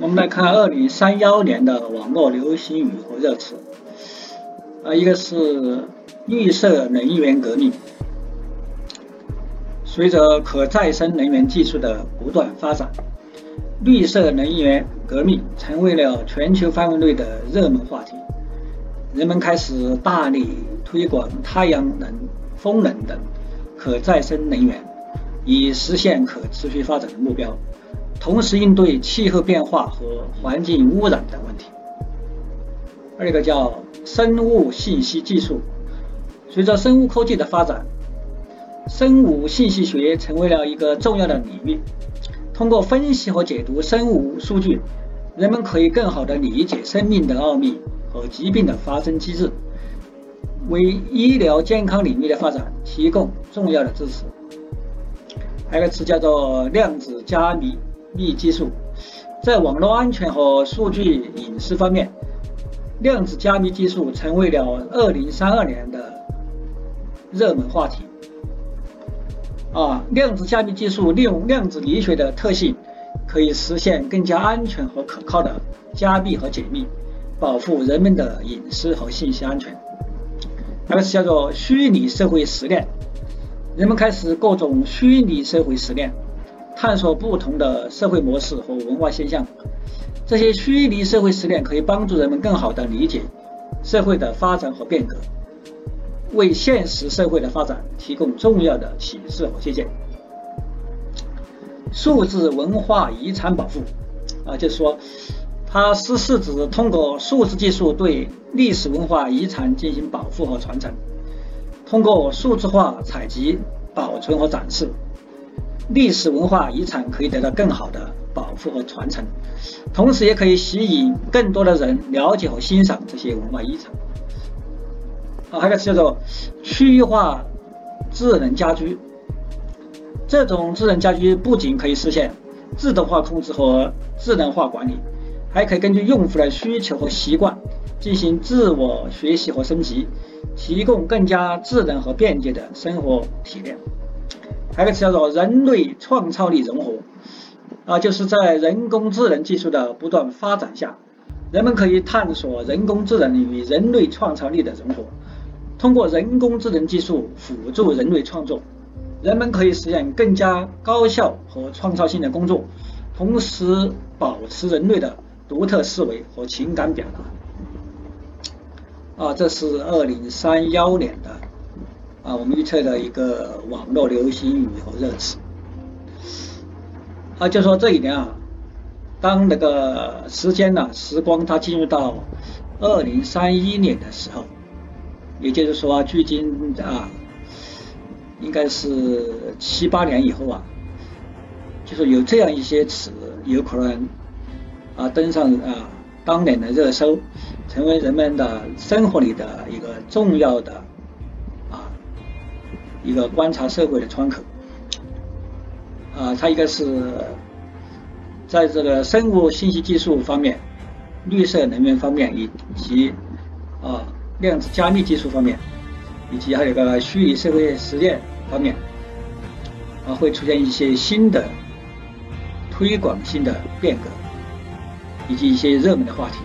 我们来看二零三幺年的网络流行语和热词，啊，一个是绿色能源革命。随着可再生能源技术的不断发展，绿色能源革命成为了全球范围内的热门话题。人们开始大力推广太阳能、风能等可再生能源，以实现可持续发展的目标。同时应对气候变化和环境污染等问题。二个叫生物信息技术，随着生物科技的发展，生物信息学成为了一个重要的领域。通过分析和解读生物数据，人们可以更好地理解生命的奥秘和疾病的发生机制，为医疗健康领域的发展提供重要的支持。还有个词叫做量子加密。密技术在网络安全和数据隐私方面，量子加密技术成为了2032年的热门话题。啊，量子加密技术利用量子力学的特性，可以实现更加安全和可靠的加密和解密，保护人们的隐私和信息安全。那个是叫做虚拟社会实验，人们开始各种虚拟社会实验。探索不同的社会模式和文化现象，这些虚拟社会实验可以帮助人们更好地理解社会的发展和变革，为现实社会的发展提供重要的启示和借鉴。数字文化遗产保护啊，就是说，它是是指通过数字技术对历史文化遗产进行保护和传承，通过数字化采集、保存和展示。历史文化遗产可以得到更好的保护和传承，同时也可以吸引更多的人了解和欣赏这些文化遗产。啊，还有个词叫做区域化智能家居。这种智能家居不仅可以实现自动化控制和智能化管理，还可以根据用户的需求和习惯进行自我学习和升级，提供更加智能和便捷的生活体验。还有一个词叫做人类创造力融合，啊，就是在人工智能技术的不断发展下，人们可以探索人工智能与人类创造力的融合。通过人工智能技术辅助人类创作，人们可以实现更加高效和创造性的工作，同时保持人类的独特思维和情感表达。啊，这是二零三幺年的。啊，我们预测的一个网络流行语和热词，啊，就说这一年啊，当那个时间呢，时光它进入到二零三一年的时候，也就是说，距今啊，应该是七八年以后啊，就是有这样一些词，有可能啊登上啊当年的热搜，成为人们的生活里的一个重要的。一个观察社会的窗口，啊，它一个是在这个生物信息技术方面、绿色能源方面以及啊量子加密技术方面，以及还有个虚拟社会实验方面，啊，会出现一些新的推广性的变革，以及一些热门的话题，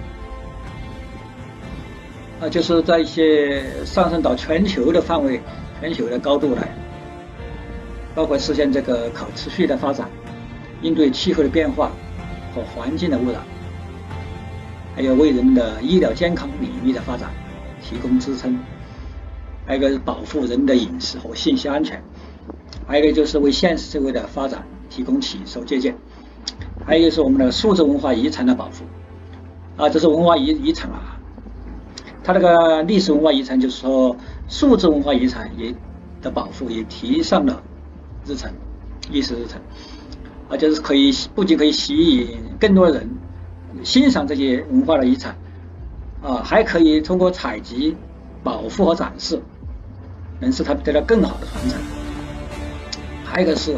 啊，就是在一些上升到全球的范围。全球的高度来，包括实现这个可持续的发展，应对气候的变化和环境的污染，还有为人的医疗健康领域的发展提供支撑，还有一个是保护人的隐私和信息安全，还有一个就是为现实社会的发展提供启示借鉴，还有就是我们的数字文化遗产的保护，啊，这是文化遗遗产啊，它那个历史文化遗产就是说。数字文化遗产也的保护也提上了日程，议事日程，啊，就是可以不仅可以吸引更多人欣赏这些文化的遗产，啊，还可以通过采集、保护和展示，能使它得到更好的传承。还有一个是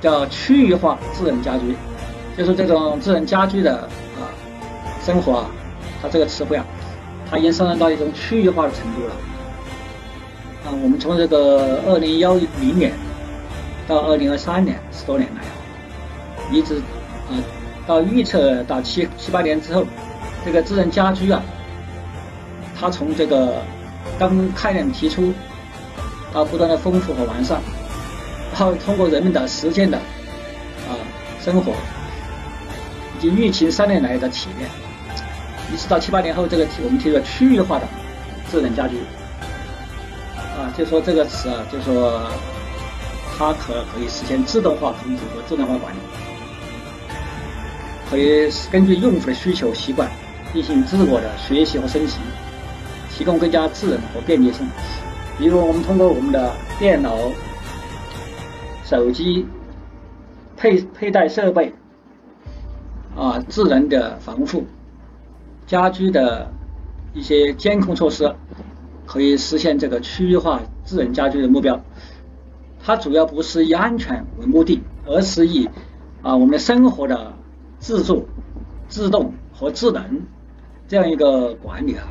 叫区域化智能家居，就是这种智能家居的啊生活啊，它这个词汇啊，它已经上升到一种区域化的程度了。啊，我们从这个二零幺零年到二零二三年十多年来，一直啊到预测到七七八年之后，这个智能家居啊，它从这个刚概念提出，到不断的丰富和完善，然后通过人们的实践的啊生活，以及疫情三年来的体验，一直到七八年后，这个我们提出区域化的智能家居。就说这个词啊，就说它可可以实现自动化控制和智能化管理，可以根据用户的需求习惯进行自我的学习和升级，提供更加智能和便捷性。比如我们通过我们的电脑、手机、佩佩戴设备啊，智能的防护、家居的一些监控措施。可以实现这个区域化智能家居的目标。它主要不是以安全为目的，而是以啊我们的生活的自助、自动和智能这样一个管理啊，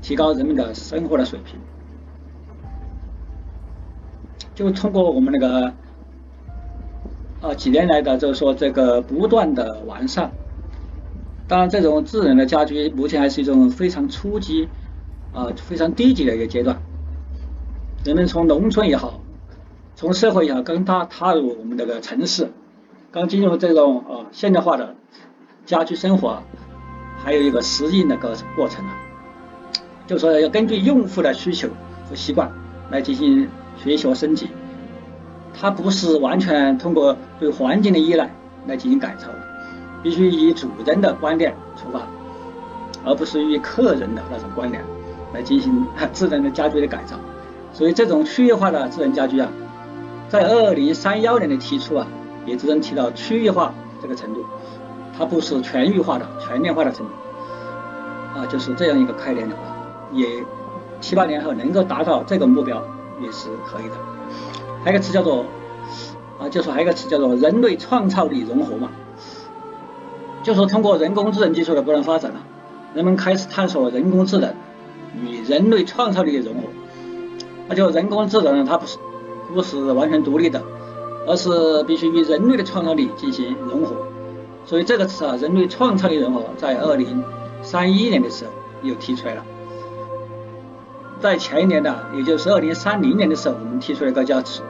提高人们的生活的水平。就通过我们那个啊几年来的就是说这个不断的完善。当然，这种智能的家居目前还是一种非常初级。啊，非常低级的一个阶段，人们从农村也好，从社会也好，刚踏踏入我们这个城市，刚进入这种啊现代化的家居生活，还有一个适应的过过程啊，就说要根据用户的需求和习惯来进行学习和升级，它不是完全通过对环境的依赖来进行改造的，必须以主人的观点出发，而不是以客人的那种观点。来进行智能的家居的改造，所以这种区域化的智能家居啊，在二零三幺年的提出啊，也只能提到区域化这个程度，它不是全域化的、全面化的程度啊，就是这样一个概念的话，也七八年后能够达到这个目标也是可以的。还有一个词叫做啊，就说还有一个词叫做人类创造力融合嘛，就说通过人工智能技术的不断发展啊，人们开始探索人工智能。与人类创造力的融合，那就人工智能它不是不是完全独立的，而是必须与人类的创造力进行融合。所以这个词啊，人类创造力融合，在二零三一年的时候又提出来了。在前一年的，也就是二零三零年的时候，我们提出了一个叫词，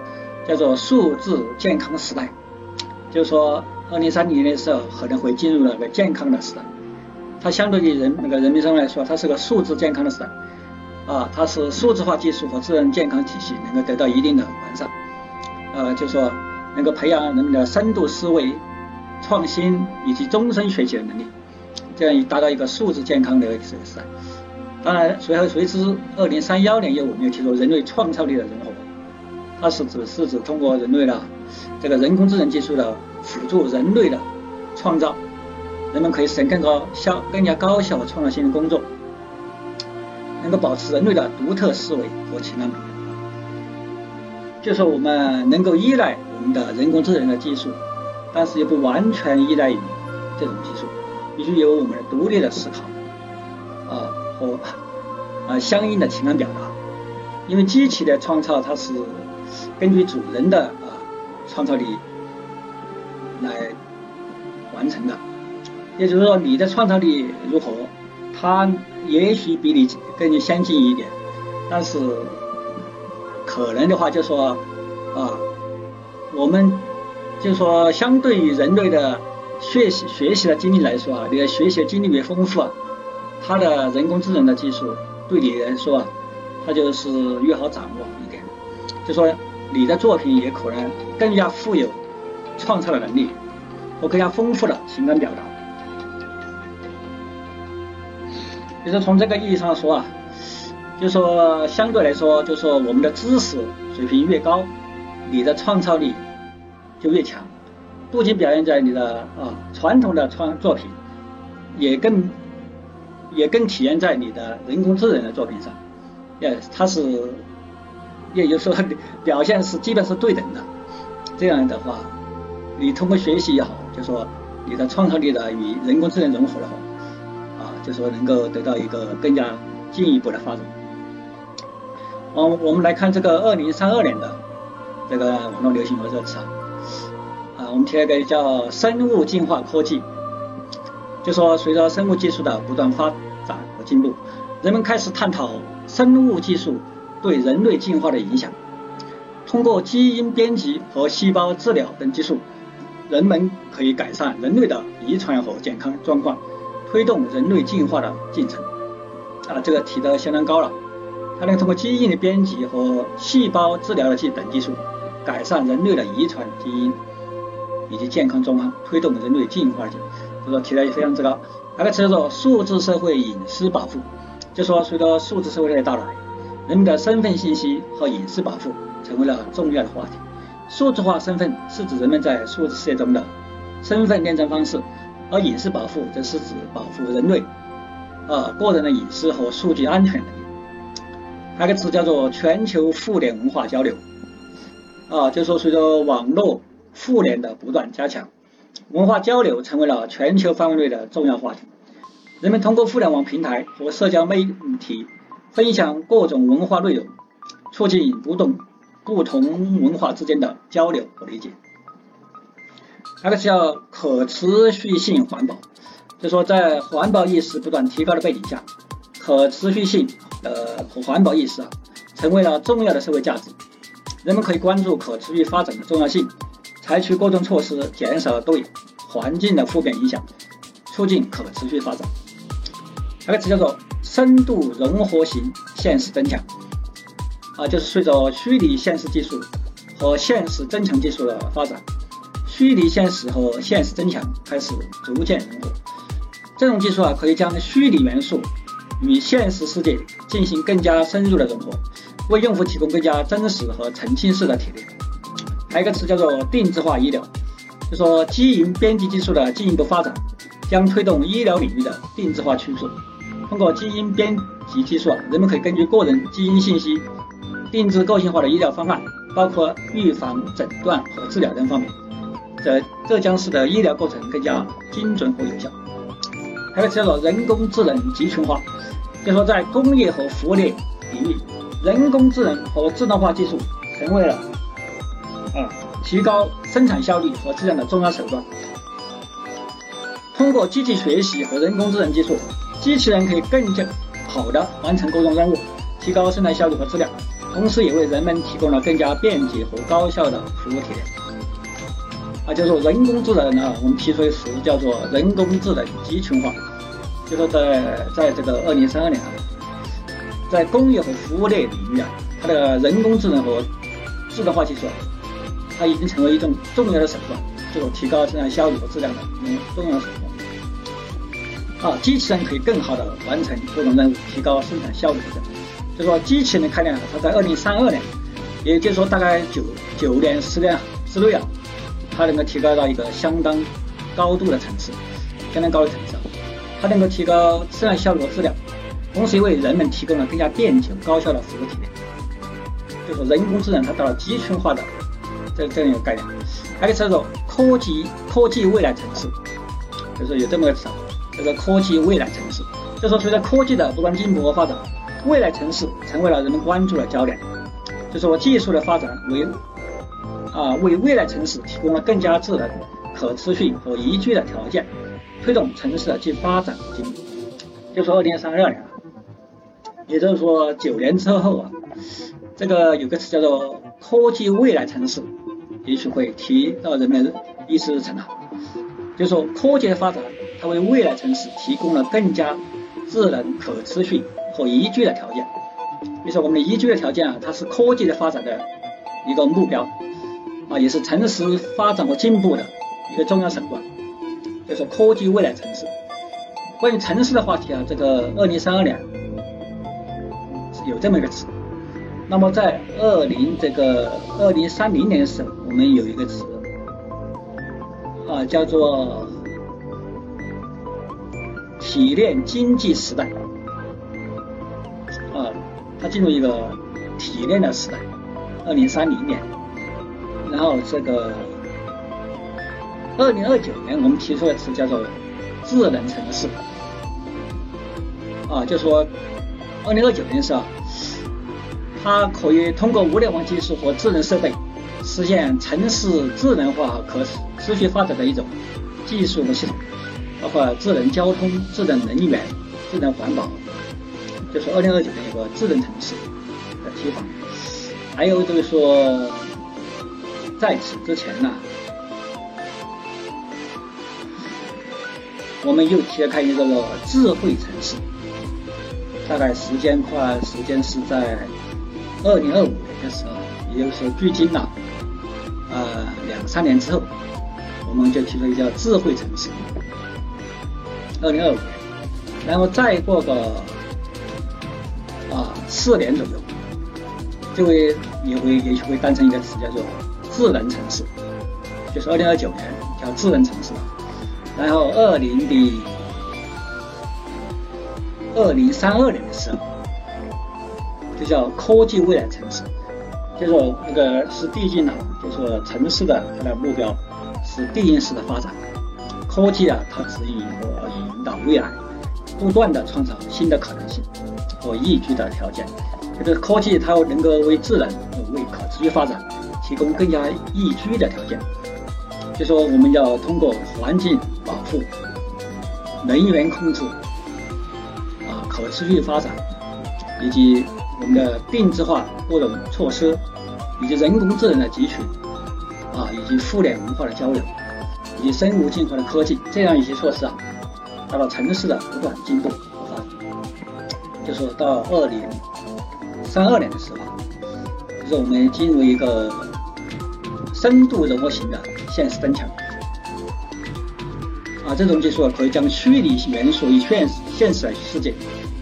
叫做数字健康时代。就是说，二零三零年的时候可能会进入那个健康的时代。它相对于人那个人民生活来说，它是个数字健康的时代，啊，它是数字化技术和智能健康体系能够得到一定的完善，呃，就说能够培养人们的深度思维、创新以及终身学习的能力，这样以达到一个数字健康的一个时代。当然，随后随之，二零三幺年又我们又提出人类创造力的融合，它是指是指通过人类的这个人工智能技术的辅助人类的创造。人们可以实现更高效、更加高效和创造性的工作，能够保持人类的独特思维和情感。就是我们能够依赖我们的人工智能的技术，但是又不完全依赖于这种技术，必须有我们的独立的思考啊和啊相应的情感表达。因为机器的创造它是根据主人的啊创造力来完成的。也就是说，你的创造力如何，他也许比你更先进一点，但是可能的话，就说啊，我们就说相对于人类的学习学习的经历来说啊，你的学习经历越丰富啊，它的人工智能的技术对你来说啊，它就是越好掌握一点，就说你的作品也可能更加富有创造的能力和更加丰富的情感表达。就是从这个意义上说啊，就说相对来说，就说我们的知识水平越高，你的创造力就越强，不仅表现在你的啊传统的创作品，也更也更体现在你的人工智能的作品上，也它是也就是说表现是基本是对等的，这样的话，你通过学习也好，就说你的创造力的与人工智能融合的话。就说能够得到一个更加进一步的发展。嗯，我们来看这个二零三二年的这个网络流行语这个词啊，啊，我们提了个叫生物进化科技就说随着生物技术的不断发展和进步，人们开始探讨生物技术对人类进化的影响。通过基因编辑和细胞治疗等技术，人们可以改善人类的遗传和健康状况，推动人类进化的进程。啊，这个提的相当高了。它能通过基因的编辑和细胞治疗的技等技术，改善人类的遗传基因以及健康状况，推动人类进化的进程。就说提的也非常之高。那个词叫做数字社会隐私保护，就说随着数字社会的到来，人们的身份信息和隐私保护成为了重要的话题。数字化身份是指人们在数字世界中的身份验证方式，而隐私保护则是指保护人类呃个人的隐私和数据安全能力。还有个词叫做全球互联文化交流，啊，就是说随着网络互联的不断加强。文化交流成为了全球范围内的重要话题。人们通过互联网平台和社交媒体分享各种文化内容，促进不同不同文化之间的交流和理解。那个叫可持续性环保，就说在环保意识不断提高的背景下，可持续性呃和环保意识啊成为了重要的社会价值。人们可以关注可持续发展的重要性。采取各种措施，减少对环境的负面影响，促进可持续发展。那个词叫做深度融合型现实增强，啊，就是随着虚拟现实技术和现实增强技术的发展，虚拟现实和现实增强开始逐渐融合。这种技术啊，可以将虚拟元素与现实世界进行更加深入的融合，为用户提供更加真实和沉浸式的体验。还有一个词叫做定制化医疗，就说基因编辑技术的进一步发展，将推动医疗领域的定制化趋势。通过基因编辑技术啊，人们可以根据个人基因信息，定制个性化的医疗方案，包括预防、诊断和治疗等方面。这这将使得医疗过程更加精准和有效。还有个叫做人工智能集群化，就说在工业和服务业领域，人工智能和自动化技术成为了。啊，提高生产效率和质量的重要手段。通过机器学习和人工智能技术，机器人可以更加好的完成各种任务，提高生产效率和质量，同时也为人们提供了更加便捷和高效的服务体验。啊，就说人工智能啊，我们提出的词叫做人工智能集群化，就说在在这个二零三二年啊，在工业和服务类领域啊，它的人工智能和自动化技术。它已经成为一种重要的手段，这种提高生产效率和质量的一种重要手段。啊，机器人可以更好的完成各种任务，提高生产效率等。就说机器人的概念啊，它在二零三二年，也就是说大概九九年十年之内啊，它能够提高到一个相当高度的层次，相当高的层次。它能够提高自然效率和质量，同时为人们提供了更加便捷高效的服务体验。就说人工智能它到了集群化的。这这样一个概念，还有个词叫做科技科技未来城市，就是有这么个词，叫做科技未来城市。就说随着科技的不断进步和发展，未来城市成为了人们关注的焦点。就说技术的发展为啊为未来城市提供了更加智能、可持续和宜居的条件，推动城市的既发展和进步。就说二零三二年，也就是说九年之后啊，这个有个词叫做科技未来城市。也许会提到人们意识层啊，就说科技的发展，它为未来城市提供了更加智能、可持续和宜居的条件。比如说我们的宜居的条件啊，它是科技的发展的一个目标啊，也是城市发展和进步的一个重要手段。就是科技未来城市。关于城市的话题啊，这个二零三二年有这么一个词。那么在二零这个二零三零年的时候，我们有一个词啊，叫做体验经济时代啊，它进入一个体验的时代。二零三零年，然后这个二零二九年，我们提出的词叫做智能城市啊，就说二零二九年是啊。它可以通过物联网技术和智能设备，实现城市智能化和可持续发展的一种技术的系统。包括智能交通、智能能源、智能环保，就是二零二九年一个智能城市的提法。还有就是说，在此之前呢，我们又揭开一个智慧城市，大概时间快，时间是在二零二五年的时候，也就是说距今呢，呃两三年之后，我们就提出一个叫智慧城市。二零二五年，然后再过个啊四年左右，就会也会也许会诞生一个词叫做智能城市，就是二零二九年叫智能城市，然后二零的二零三二年的时候，就叫科技未来城市，就说那个是递进了，就说城市的它的目标是递进式的发展。科技啊，它指引和引导未来，不断的创造新的可能性和宜居的条件。这个科技它能够为智能、为可持续发展提供更加宜居的条件。就说我们要通过环境保护、能源控制、啊可持续发展，以及我们的定制化各种措施，以及人工智能的汲取，啊以及互联文化的交流。以及生物进化的科技，这样一些措施啊，达到城市的不断进步和发展。就说到二零三二年的时候，就是我们进入一个深度融合型的现实增强。啊，这种技术可以将虚拟元素与现实现实世界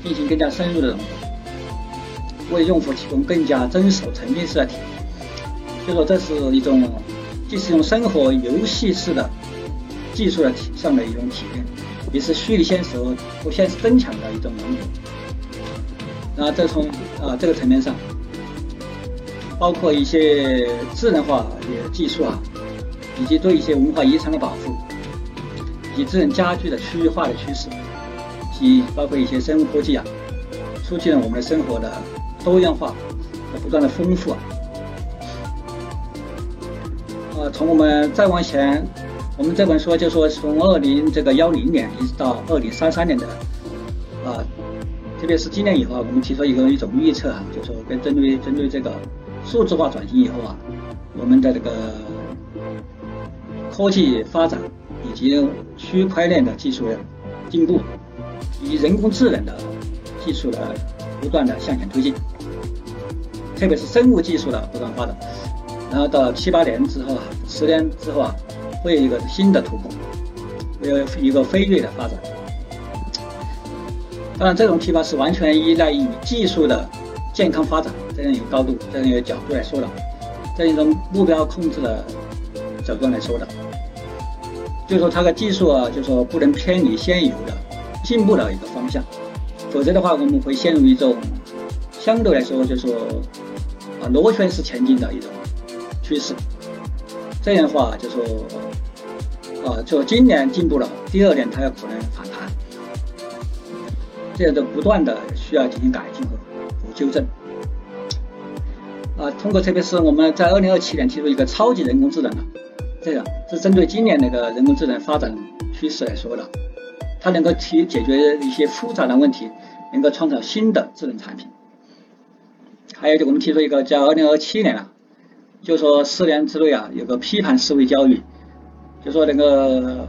进行更加深入的融合，为用户提供更加真实沉浸式的体验。就说这是一种既是用生活游戏式的。技术的体上的一种体验，也是虚拟现实和现实增强的一种融合。然后，再从啊这个层面上，包括一些智能化的技术啊，以及对一些文化遗产的保护，以及智能家居的区域化的趋势，及包括一些生物科技啊，促进了我们的生活的多样化和不断的丰富啊。呃，从我们再往前。我们这本书就说，从二零这个幺零年一直到二零三三年的，啊，特别是今年以后，我们提出一个一种预测啊，就说跟针对针对这个数字化转型以后啊，我们的这个科技发展以及区块链的技术的进步，以及人工智能的技术的不断的向前推进，特别是生物技术的不断发展，然后到七八年之后啊，十年之后啊。会有一个新的突破，会有一个飞跃的发展。当然，这种提拔是完全依赖于技术的健康发展这样一个高度、这样一个角度来说的，这样一种目标控制的角度来说的。就说它的技术啊，就说不能偏离现有的进步的一个方向，否则的话，我们会陷入一种相对来说就是说啊螺旋式前进的一种趋势。这样的话，就说，啊，就今年进步了，第二年它有可能反弹，这样就不断的需要进行改进和纠正。啊，通过特别是我们在二零二七年提出一个超级人工智能啊，这个是针对今年那个人工智能发展趋势来说的，它能够提解决一些复杂的问题，能够创造新的智能产品。还有就我们提出一个叫二零二七年了。就说四年之内啊，有个批判思维教育，就说那个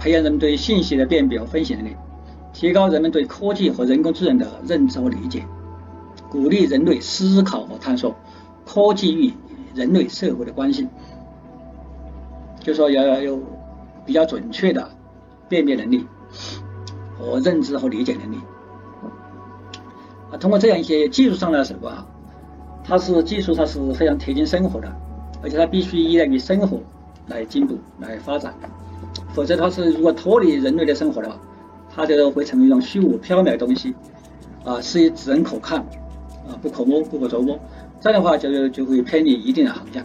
培养人们对信息的辨别和分析能力，提高人们对科技和人工智能的认知和理解，鼓励人类思考和探索科技与人类社会的关系。就说要要有比较准确的辨别能力和认知和理解能力啊，通过这样一些技术上的手段。它是技术，它是非常贴近生活的，而且它必须依赖于生活来进步、来发展，否则它是如果脱离人类的生活的话，它就会成为一种虚无缥缈的东西，啊，是只能可看，啊，不可摸、不可琢磨，这样的话就就会偏离一定的航向，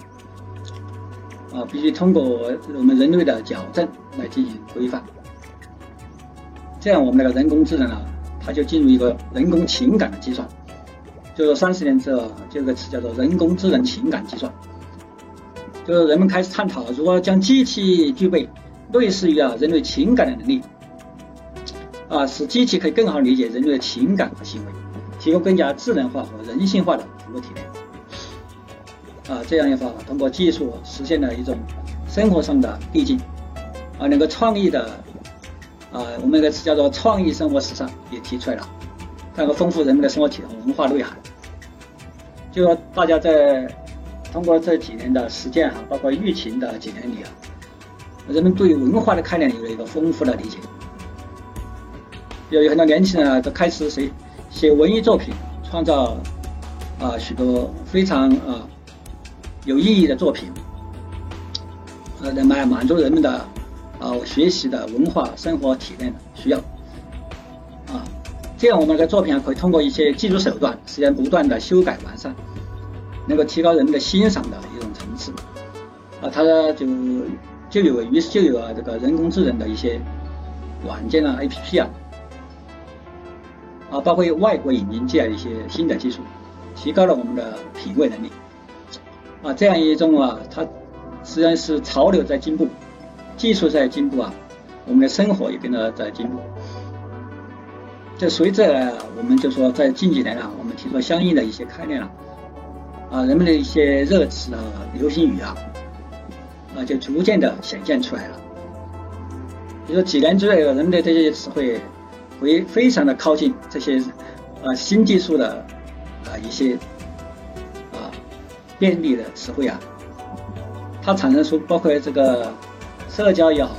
啊，必须通过我们人类的矫正来进行规范，这样我们那个人工智能啊，它就进入一个人工情感的计算。就是三十年之后，这个词叫做人工智能情感计算，就是人们开始探讨如何将机器具备类似于啊人类情感的能力，啊，使机器可以更好理解人类的情感和行为，提供更加智能化和人性化的服务体验。啊，这样的话，通过技术实现了一种生活上的递进，啊，能够创意的，啊，我们一个词叫做创意生活时尚也提出来了，能够丰富人们的生活体验和文化内涵。就说大家在通过这几年的实践哈，包括疫情的几年里啊，人们对文化的概念有了一个丰富的理解。有有很多年轻人啊，都开始谁写文艺作品，创造啊许多非常啊有意义的作品，呃，来满满足人们的啊学习的文化生活体验的需要啊。这样我们的作品，可以通过一些技术手段，实现不断的修改完善，能够提高人们的欣赏的一种层次啊。它就就有于是就有啊这个人工智能的一些软件啊 APP 啊。啊，包括外国引进进来一些新的技术，提高了我们的品味能力。啊，这样一种啊，它实际上是潮流在进步，技术在进步啊，我们的生活也跟着在进步。就随着我们就说在近几年啊，我们提出相应的一些概念了，啊，人们的一些热词啊、流行语啊，啊，就逐渐的显现出来了。比如说几年之内，人们的这些词汇。为非常的靠近这些呃新技术的啊一些啊便利的词汇啊，它产生出包括这个社交也好，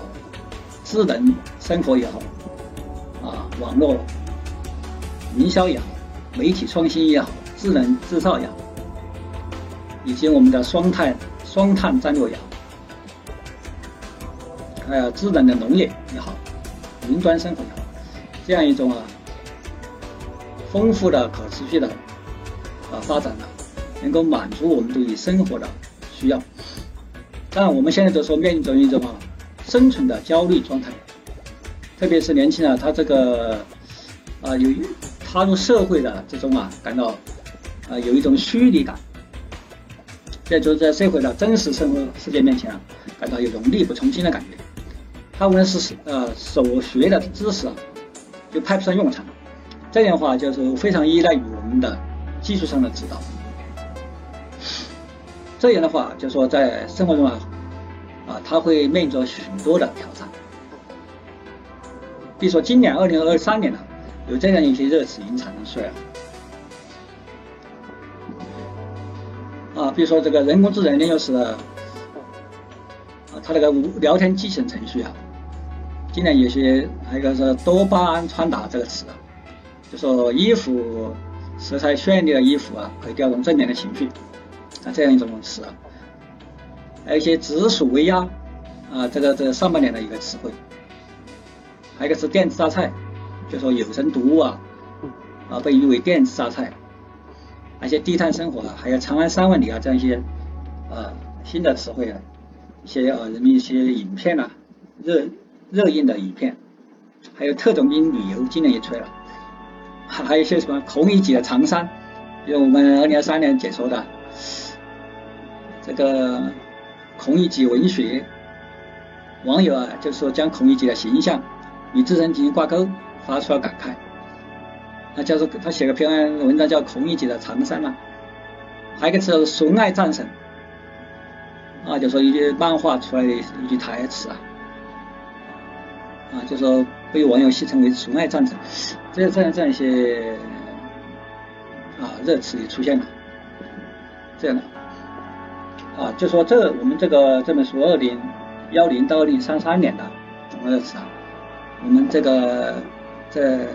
智能生活也好，啊网络营销也好，媒体创新也好，智能制造也好，以及我们的双碳双碳战略也好，还有智能的农业也好，云端生活也好。这样一种啊，丰富的、可持续的啊发展呢，能够满足我们对于生活的需要。当然，我们现在都说面临着一种啊生存的焦虑状态，特别是年轻人，他这个啊有踏入社会的这种啊感到啊有一种虚拟感，在就是在社会的真实生活世界面前啊，感到有种力不从心的感觉。他无论是呃所学的知识啊。就派不上用场，这样的话就是非常依赖于我们的技术上的指导。这样的话，就说在生活中啊，啊，他会面临着许多的挑战。比如说，今年二零二三年呢，有这样一些热词已经产生出来了。啊，比如说这个人工智能呢，又是啊，它那个无聊天机器人程序啊。今年有些还有一个是多巴胺穿搭这个词啊，就说衣服色彩绚丽的衣服啊，可以调动正面的情绪啊，这样一种词啊，还有一些紫薯微压啊，这个这上半年的一个词汇，还有一个是电子榨菜，就说有声读物啊啊被誉为电子榨菜，而且低碳生活啊，还有长安三万里啊这样一些啊新的词汇啊，一些啊人们一些影片啊热。热映的影片，还有特种兵旅游，今年也出了，还还有一些什么孔乙己的长衫，比如我们二零二三年解说的这个孔乙己文学，网友啊就是说将孔乙己的形象与自身进行挂钩，发出了感慨。那叫做他写个篇文章叫孔乙己的长衫嘛，还有一个是纯爱战神，啊，就说一句漫画出来的一句台词啊。啊，就说被网友戏称为“纯爱战争”，这样这样这样一些啊热词也出现了，这样的啊，就说这我们这个这本书二零幺零到二零三三年的总热词啊，我们这个在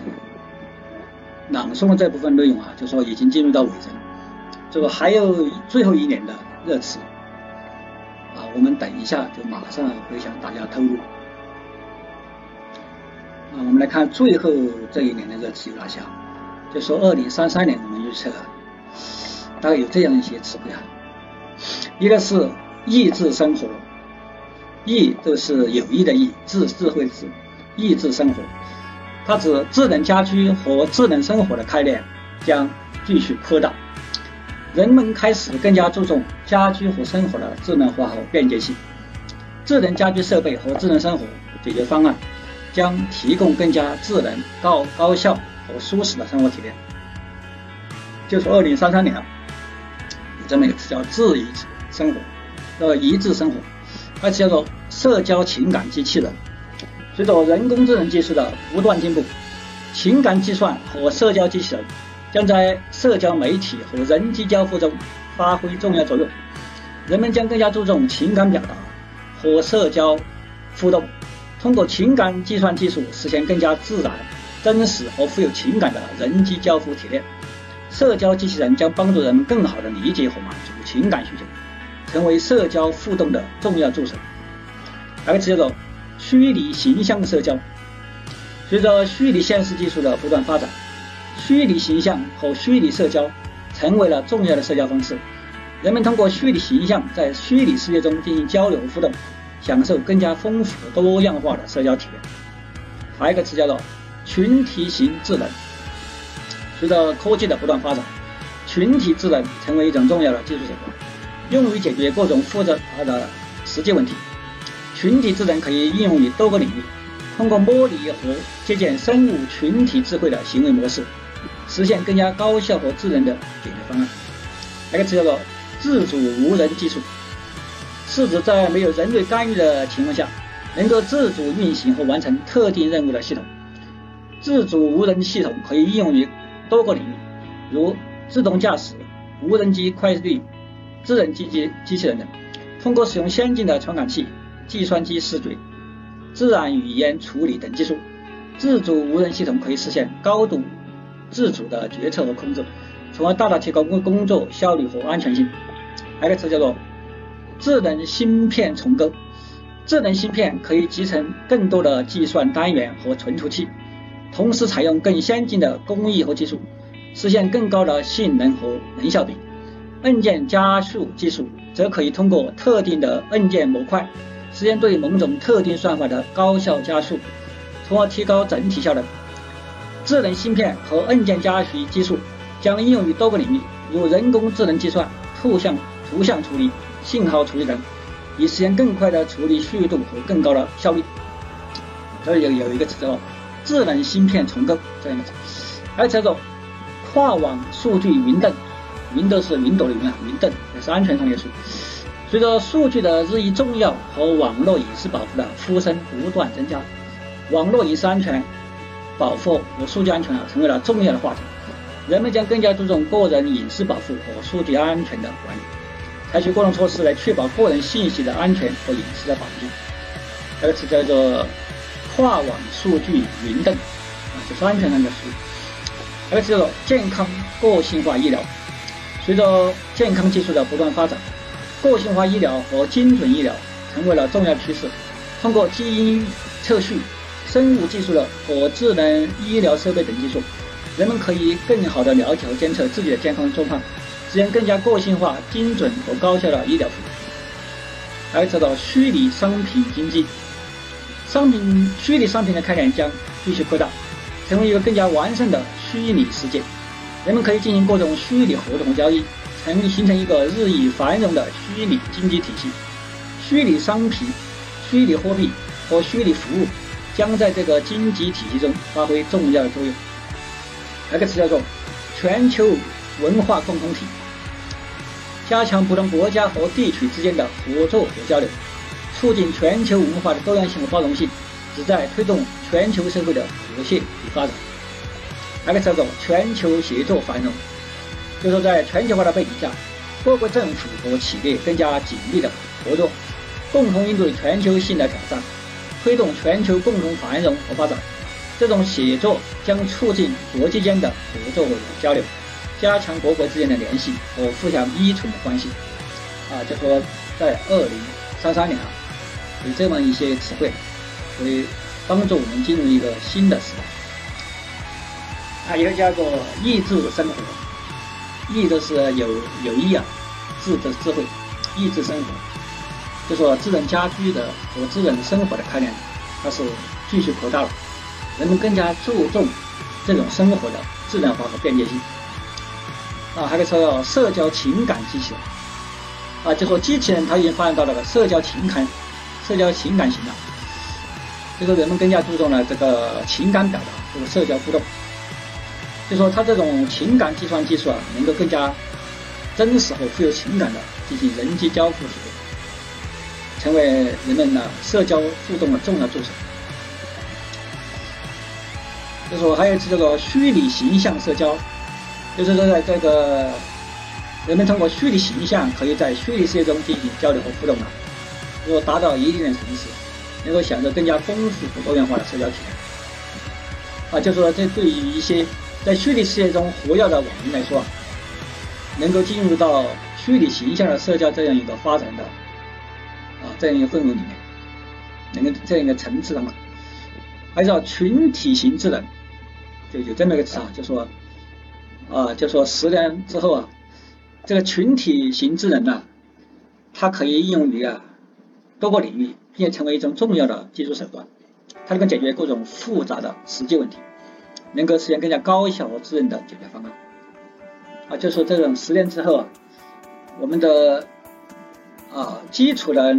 朗诵的这部分内容啊，就说已经进入到尾声，这个还有最后一年的热词啊，我们等一下就马上会向大家透露。啊，我们来看最后这一年的热词有哪些？就说二零三三年我们预测，大概有这样一些词汇啊。一个是益智生活，益就是有益的益，智智慧的智，益智生活，它指智能家居和智能生活的概念将继续扩大，人们开始更加注重家居和生活的智能化和便捷性，智能家居设备和智能生活解决方案。将提供更加智能、高高效和舒适的生活体验。就是二零三三年，有这么一个词叫“智一生活”，呃，一致生活，而且叫做社交情感机器人。随着人工智能技术的不断进步，情感计算和社交机器人将在社交媒体和人机交互中发挥重要作用。人们将更加注重情感表达和社交互动，通过情感计算技术实现更加自然、真实和富有情感的人机交互体验。社交机器人将帮助人们更好地理解和满足情感需求，成为社交互动的重要助手。还有个词叫做虚拟形象社交。随着虚拟现实技术的不断发展，虚拟形象和虚拟社交成为了重要的社交方式。人们通过虚拟形象在虚拟世界中进行交流互动，享受更加丰富多样化的社交体验。还有一个词叫做群体型智能。随着科技的不断发展，群体智能成为一种重要的技术手段，用于解决各种复杂的实际问题。群体智能可以应用于多个领域，通过模拟和借鉴生物群体智慧的行为模式，实现更加高效和智能的解决方案。还有一个词叫做自主无人技术，是指在没有人类干预的情况下，能够自主运行和完成特定任务的系统。自主无人系统可以应用于多个领域，如自动驾驶、无人机快递、智能机机机器人等，通过使用先进的传感器、计算机视觉、自然语言处理等技术，自主无人系统可以实现高度自主的决策和控制，从而大大提高工工作效率和安全性。还有个词叫做智能芯片重构，智能芯片可以集成更多的计算单元和存储器。同时采用更先进的工艺和技术，实现更高的性能和能效比。按键加速技术则可以通过特定的按键模块，实现对某种特定算法的高效加速，从而提高整体效能。智能芯片和按键加速技术将应用于多个领域，如人工智能计算、图像图像处理、信号处理等，以实现更快的处理速度和更高的效率。这里有有一个词叫。智能芯片重构这样的词，还有叫做跨网数据云盾，云都是云朵的云啊，云盾也是安全上的术。随着数据的日益重要和网络隐私保护的呼声不断增加，网络隐私安全保护和数据安全啊成为了重要的话题。人们将更加注重个人隐私保护和数据安全的管理，采取各种措施来确保个人信息的安全和隐私的保证。这个词叫做。跨网数据云等啊，这是安全上的事。还有叫做健康个性化医疗。随着健康技术的不断发展，个性化医疗和精准医疗成为了重要趋势。通过基因测序、生物技术的和智能医疗设备等技术，人们可以更好地了解和监测自己的健康状况，实现更加个性化、精准和高效的医疗服务。还有叫做虚拟商品经济。商品虚拟商品的开展将继续扩大，成为一个更加完善的虚拟世界。人们可以进行各种虚拟活动交易，成形成一个日益繁荣的虚拟经济体系。虚拟商品、虚拟货币和虚拟服务将在这个经济体系中发挥重要作用。那个词叫做全球文化共同体，加强不同国家和地区之间的合作和交流。促进全球文化的多样性和包容性，旨在推动全球社会的和谐与发展。那个叫做全球协作繁荣，就说在全球化的背景下，各国政府和企业更加紧密的合作，共同应对全球性的挑战，推动全球共同繁荣和发展。这种协作将促进国际间的合作和交流，加强各国之间的联系和互相依存的关系。啊，就说在二零三三年啊。有这么一些词汇，会帮助我们进入一个新的时代。它一个叫做“意志生活”，意就是有有意啊，智的智慧，意志生活，就说智能家居的和智能生活的概念，它是继续扩大了，人们更加注重这种生活的智能化和便捷性。啊，还有说社交情感机器人，啊，就说机器人它已经发展到了社交情感。社交情感型的，就是人们更加注重了这个情感表达，这个社交互动。就说它这种情感计算技术啊，能够更加真实和富有情感的进行人机交互体验，成为人们的社交互动的重要助手。就说还有是这个虚拟形象社交，就是说在这个人们通过虚拟形象，可以在虚拟世界中进行交流和互动啊，如果达到一定的层次，能够享受更加丰富和多元化的社交体验。啊，就是说这对于一些在虚拟世界中活跃的网民来说，能够进入到虚拟形象的社交这样一个发展的啊这样一个氛围里面，能够这样一个层次上嘛，还叫群体型智能，就有这么一个词啊，就说啊，就说十年之后啊，这个群体型智能呢，它可以应用于啊多个领域，并且成为一种重要的技术手段，它能够解决各种复杂的实际问题。能够实现更加高效和智能的解决方案啊，就说这种十年之后啊，我们的啊基础的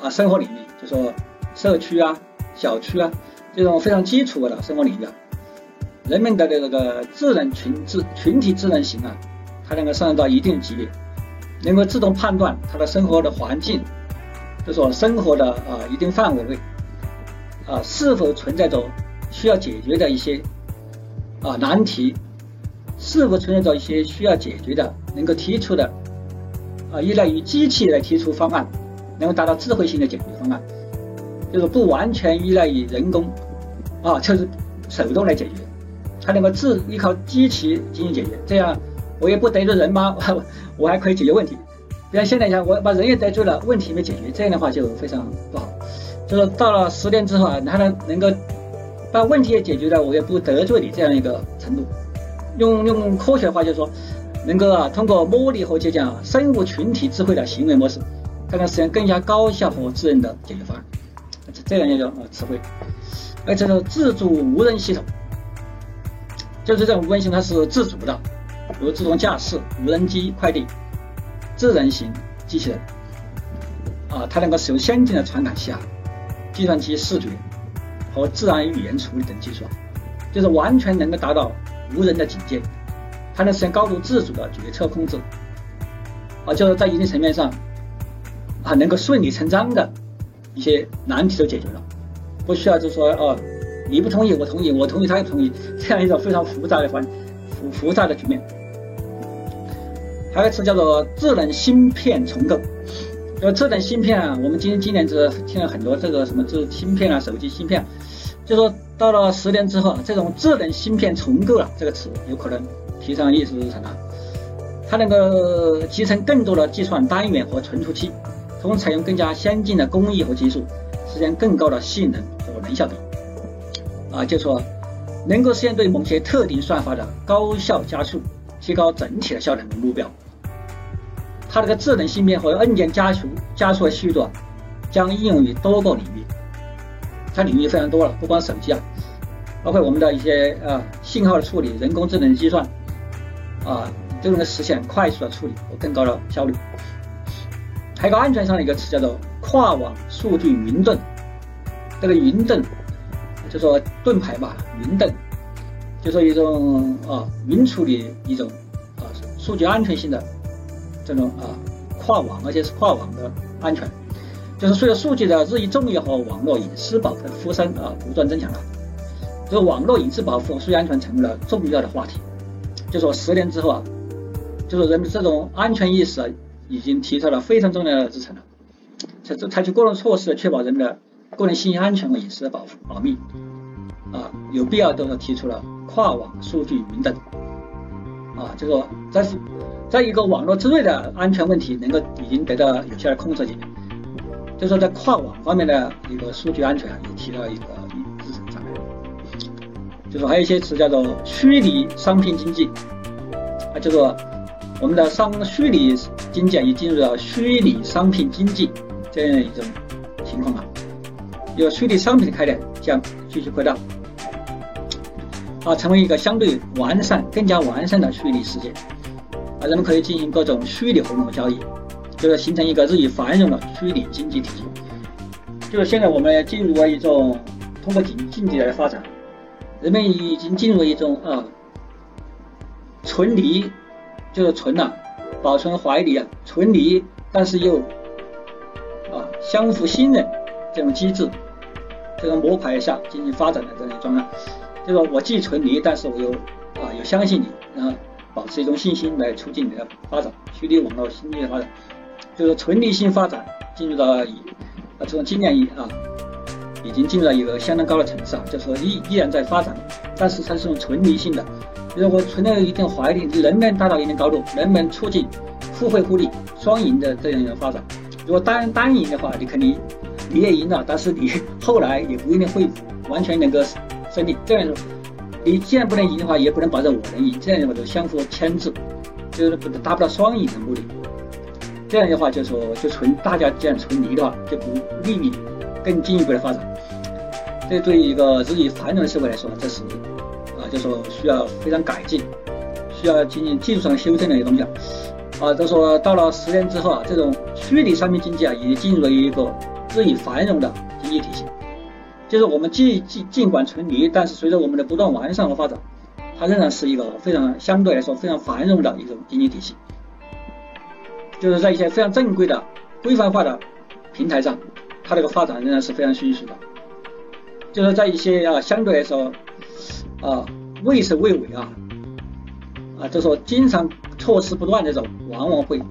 啊生活领域，就说社区啊、小区啊这种非常基础的生活领域啊，人们的这个智能群智群体智能型啊，它能够上升到一定级别，能够自动判断它的生活的环境，就说生活的啊一定范围内啊是否存在着需要解决的一些。啊，难题是否存在着一些需要解决的、能够提出的啊，依赖于机器来提出方案，能够达到智慧性的解决方案，就是不完全依赖于人工啊，就是手动来解决，它能够自依靠机器进行解决，这样我也不得罪人吗？我 我还可以解决问题。比如现在讲，我把人也得罪了，问题没解决，这样的话就非常不好。就是到了十年之后啊，它能能够。把问题也解决了，我也不得罪你这样一个程度。用用科学的话就是说，能够啊通过模拟和借鉴啊生物群体智慧的行为模式，才能实现更加高效和智能的解决方案。这样一种啊词汇。而这个自主无人系统，就是这种无人系统它是自主的，如自动驾驶、无人机、快递、智能型机器人啊，它能够使用先进的传感器啊、计算机视觉。和自然语言处理等技术，就是完全能够达到无人的境界，它能实现高度自主的决策控制，啊，就是在一定层面上，啊，能够顺理成章的一些难题都解决了，不需要就说哦，你不同意我同意，我同意他也同意，这样一种非常复杂的环复复杂的局面。还有一个词叫做智能芯片重构。呃，智能芯片啊，我们今今年子听了很多这个什么智芯片啊，手机芯片，就说到了十年之后，这种智能芯片重构啊这个词有可能提上议事日程了。它能够集成更多的计算单元和存储器，同时采用更加先进的工艺和技术，实现更高的性能和能效比。啊，就说能够实现对某些特定算法的高效加速，提高整体的效能的目标。它这个智能芯片和按键加速加速的速度将应用于多个领域，它领域非常多了，不光手机啊，包括我们的一些啊信号的处理、人工智能计算啊，都能实现快速的处理和更高的效率。还有个安全上的一个词叫做跨网数据云盾，这个云盾就说盾牌吧，云盾就说一种啊云处理一种啊数据安全性的。这种啊跨网，而且是跨网的安全，就是随着数据的日益重要和网络隐私保护的呼声啊不断增强了，这个网络隐私保护、数据安全成为了重要的话题。就说十年之后啊，就是人们这种安全意识啊，已经提出了非常重要的支撑了。采采取各种措施确保人们的个人信息安全和隐私的保护保密。啊，有必要都是提出了跨网数据云等啊，就说在。在一个网络之内的安全问题能够已经得到有效的控制解，就说在跨网方面的一个数据安全也提到一个支撑上来，就说还有一些词叫做虚拟商品经济，啊，就说我们的商虚拟经济已进入了虚拟商品经济这样一种情况啊，有虚拟商品的开展将继续扩大，啊，成为一个相对完善、更加完善的虚拟世界。啊，人们可以进行各种虚拟活动和交易，就是形成一个日益繁荣的虚拟经济体系。就是现在我们进入了一种通过近近代的发展，人们已经进入一种啊存离，就是存了，保存怀里啊，存离，但是又啊相互信任这种机制，这种模块下进行发展的这样一种啊，就是说我既存疑，但是我又啊又相信你，然后保持一种信心来促进你的发展，虚拟网络新的发展，就是存离性发展进入到以。从今年一啊，已经进入到一个相当高的层次啊，就是说依依然在发展，但是它是种纯离性的。如果存在一定怀疑，你能不能达到一定高度，能不能促进互惠互利、双赢的这样一个发展？如果单单赢的话，你肯定你也赢了，但是你后来也不一定会完全能够胜利。这样，你既然不能赢的话，也不能保证我能赢，这样的话就相互牵制，就是不达不到双赢的目的。这样的话，就说就存大家既然存离的话，就不利于更进一步的发展。这对于一个日益繁荣的社会来说，这是啊，就说需要非常改进，需要进行技术上修正的一个东西啊。啊，就说到了十年之后啊，这种虚拟商品经济啊，已经进入了一个日益繁荣的经济体系。就是我们既尽尽管存疑，但是随着我们的不断完善和发展，它仍然是一个非常相对来说非常繁荣的一种经济体系。就是在一些非常正规的、规范化的平台上，它这个发展仍然是非常迅速的。就是在一些啊相对来说啊畏首畏尾啊啊，就说经常措施不断这种，往往会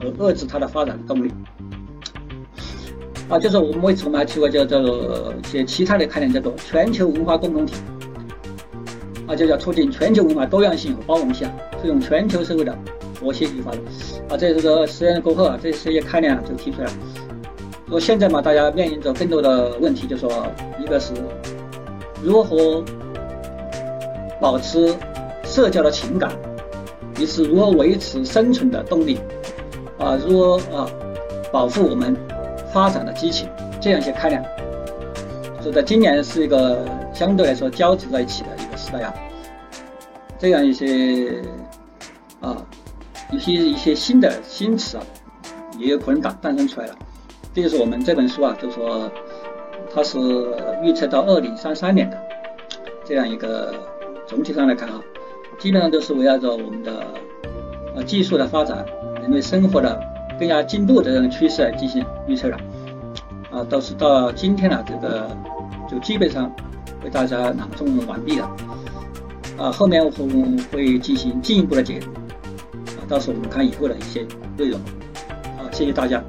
呃遏制它的发展动力。啊，就是我们为什么还提过叫叫做一些其他的概念，叫做全球文化共同体。啊，就叫促进全球文化多样性和包容性，推动全球社会的。和谐与发展啊，在这个实验过后啊，这些概念啊就提出来了。说现在嘛，大家面临着更多的问题，就说一个是如何保持社交的情感，一是如何维持生存的动力啊，如何啊保护我们发展的激情，这样一些概念。就在今年是一个相对来说交织在一起的一个时代啊，这样一些啊。一些一些新的新词啊，也有可能诞诞生出来了。这就是我们这本书啊，就说它是预测到二零三三年的这样一个总体上来看啊，基本上都是围绕着我们的呃技术的发展、人类生活的更加进步的这种趋势来进行预测了啊，到是到今天了，这个就基本上为大家朗诵完毕了啊，后面我们会进行进一步的解读。啊到时候我们看以后的一些内容，啊，谢谢大家。